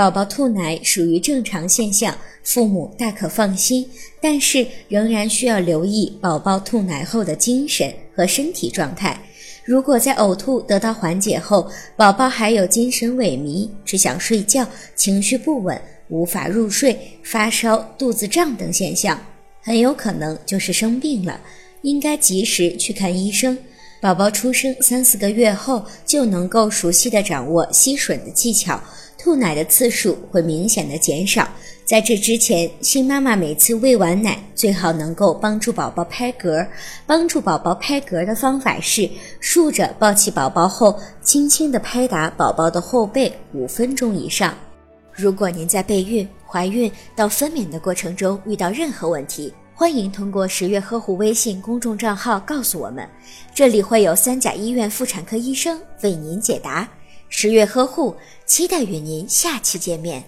宝宝吐奶属于正常现象，父母大可放心。但是仍然需要留意宝宝吐奶后的精神和身体状态。如果在呕吐得到缓解后，宝宝还有精神萎靡、只想睡觉、情绪不稳、无法入睡、发烧、肚子胀等现象，很有可能就是生病了，应该及时去看医生。宝宝出生三四个月后，就能够熟悉地掌握吸吮的技巧，吐奶的次数会明显的减少。在这之前，新妈妈每次喂完奶，最好能够帮助宝宝拍嗝。帮助宝宝拍嗝的方法是竖着抱起宝宝后，轻轻地拍打宝宝的后背五分钟以上。如果您在备孕、怀孕到分娩的过程中遇到任何问题，欢迎通过十月呵护微信公众账号告诉我们，这里会有三甲医院妇产科医生为您解答。十月呵护，期待与您下期见面。